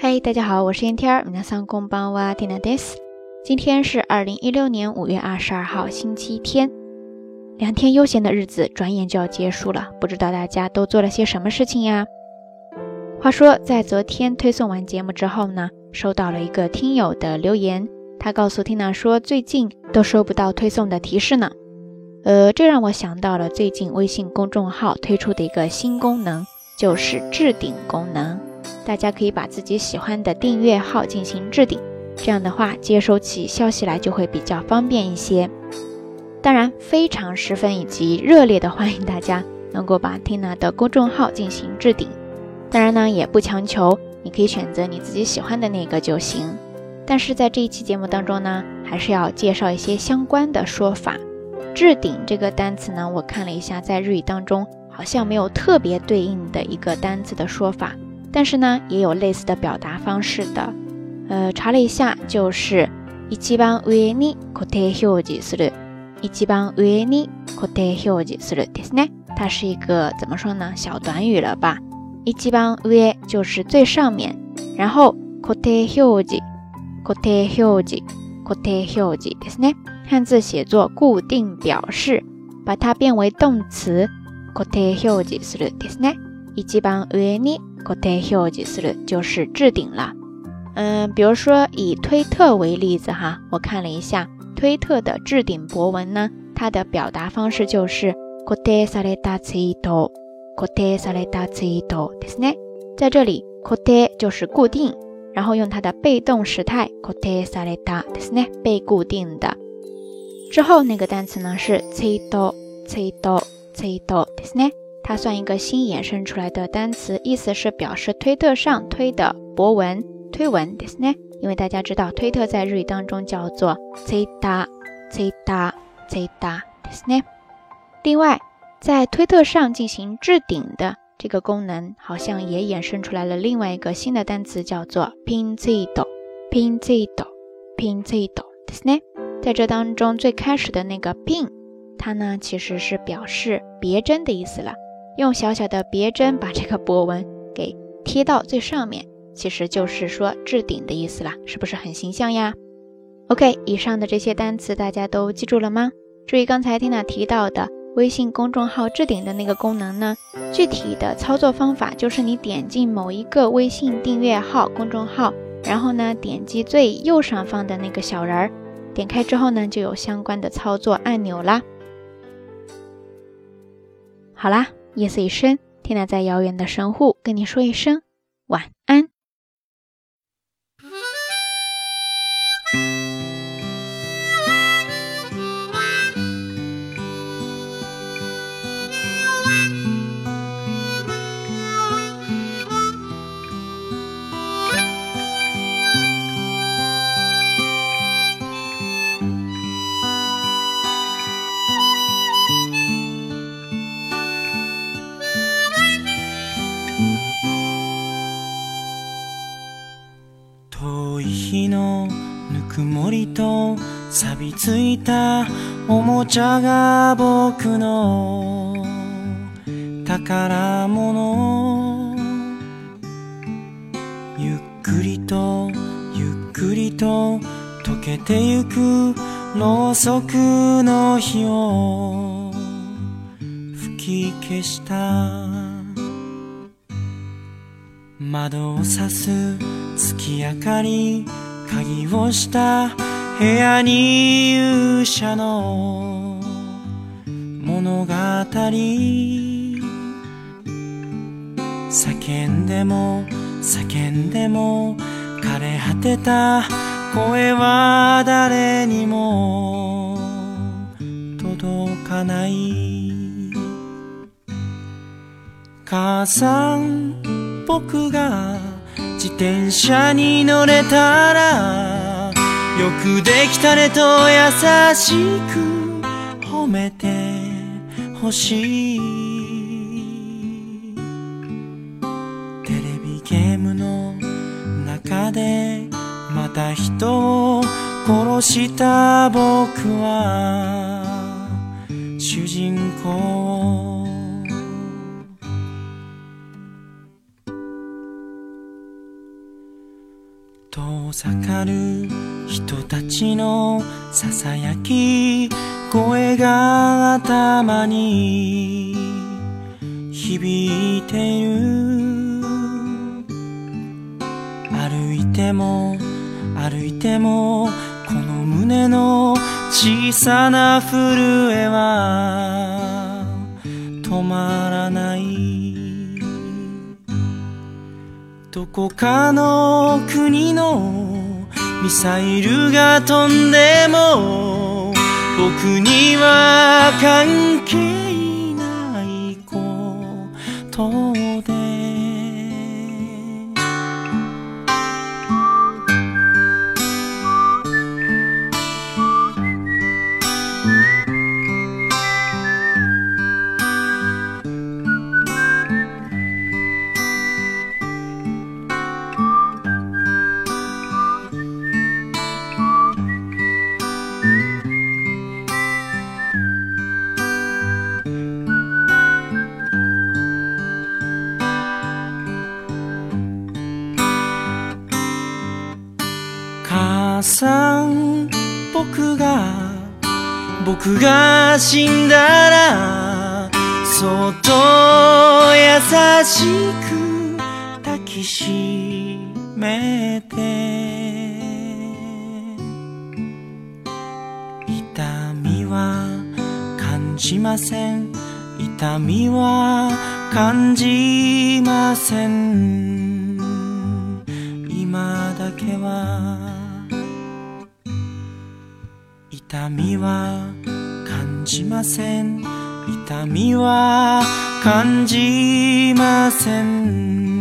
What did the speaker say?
嗨，大家好，我是燕天儿，我们家三公帮娃听那 d です。今天是二零一六年五月二十二号，星期天，两天悠闲的日子，转眼就要结束了，不知道大家都做了些什么事情呀？话说，在昨天推送完节目之后呢，收到了一个听友的留言，他告诉 Tina 说，最近都收不到推送的提示呢。呃，这让我想到了最近微信公众号推出的一个新功能，就是置顶功能。大家可以把自己喜欢的订阅号进行置顶，这样的话接收起消息来就会比较方便一些。当然，非常十分以及热烈的欢迎大家能够把 Tina 的公众号进行置顶。当然呢，也不强求，你可以选择你自己喜欢的那个就行。但是在这一期节目当中呢，还是要介绍一些相关的说法。置顶这个单词呢，我看了一下，在日语当中好像没有特别对应的一个单词的说法。但是呢，也有类似的表达方式的。呃，查了一下，就是一番上に固定表示する，一番上に固定表示するですね。它是一个怎么说呢？小短语了吧？一番上就是最上面，然后固定表示，固定表示，固定表示，ですね。汉字写作固定表示，把它变为动词，固定表示するですね。以及帮俄尼固定消极思路就是置顶了。嗯，比如说以推特为例子哈，我看了一下推特的置顶博文呢，它的表达方式就是固定下来打字一头，固定下来打字一头，对不对？在这里固定就是固定，然后用它的被动时态固定下来打，对不对？被固定的之后那个单词呢是吹多吹多吹多，对不对？它算一个新衍生出来的单词，意思是表示推特上推的博文、推文，ですね。因为大家知道推特在日语当中叫做ツイッタ e ツイッター、t イッター，ですね。另外，在推特上进行置顶的这个功能，好像也衍生出来了另外一个新的单词，叫做 p i n z チド、ピンチド、ピンチド，ですね。在这当中，最开始的那个 pin，它呢其实是表示别针的意思了。用小小的别针把这个波纹给贴到最上面，其实就是说置顶的意思啦，是不是很形象呀？OK，以上的这些单词大家都记住了吗？注意刚才 Tina 提到的微信公众号置顶的那个功能呢？具体的操作方法就是你点进某一个微信订阅号公众号，然后呢点击最右上方的那个小人儿，点开之后呢就有相关的操作按钮啦。好啦。夜色已深，天亮在遥远的神户，跟你说一声晚安。曇りと錆びついたおもちゃが僕の宝物ゆっくりとゆっくりと溶けてゆくろうそくの火を吹き消した窓をさす月明かり鍵をした部屋に勇者の物語叫んでも叫んでも枯れ果てた声は誰にも届かない母さん僕が自転車に乗れたらよくできたねと優しく褒めてほしいテレビゲームの中でまた人を殺した僕は遠ざかる人たちのささやき声が頭に響いている歩いても歩いてもこの胸の小さな震えは止まるどこかの国のミサイルが飛んでも僕には関係ないことでさん僕が僕が死んだらそっと優しく抱きしめて痛みは感じません痛みは感じません今だけは痛みは感じません痛みは感じません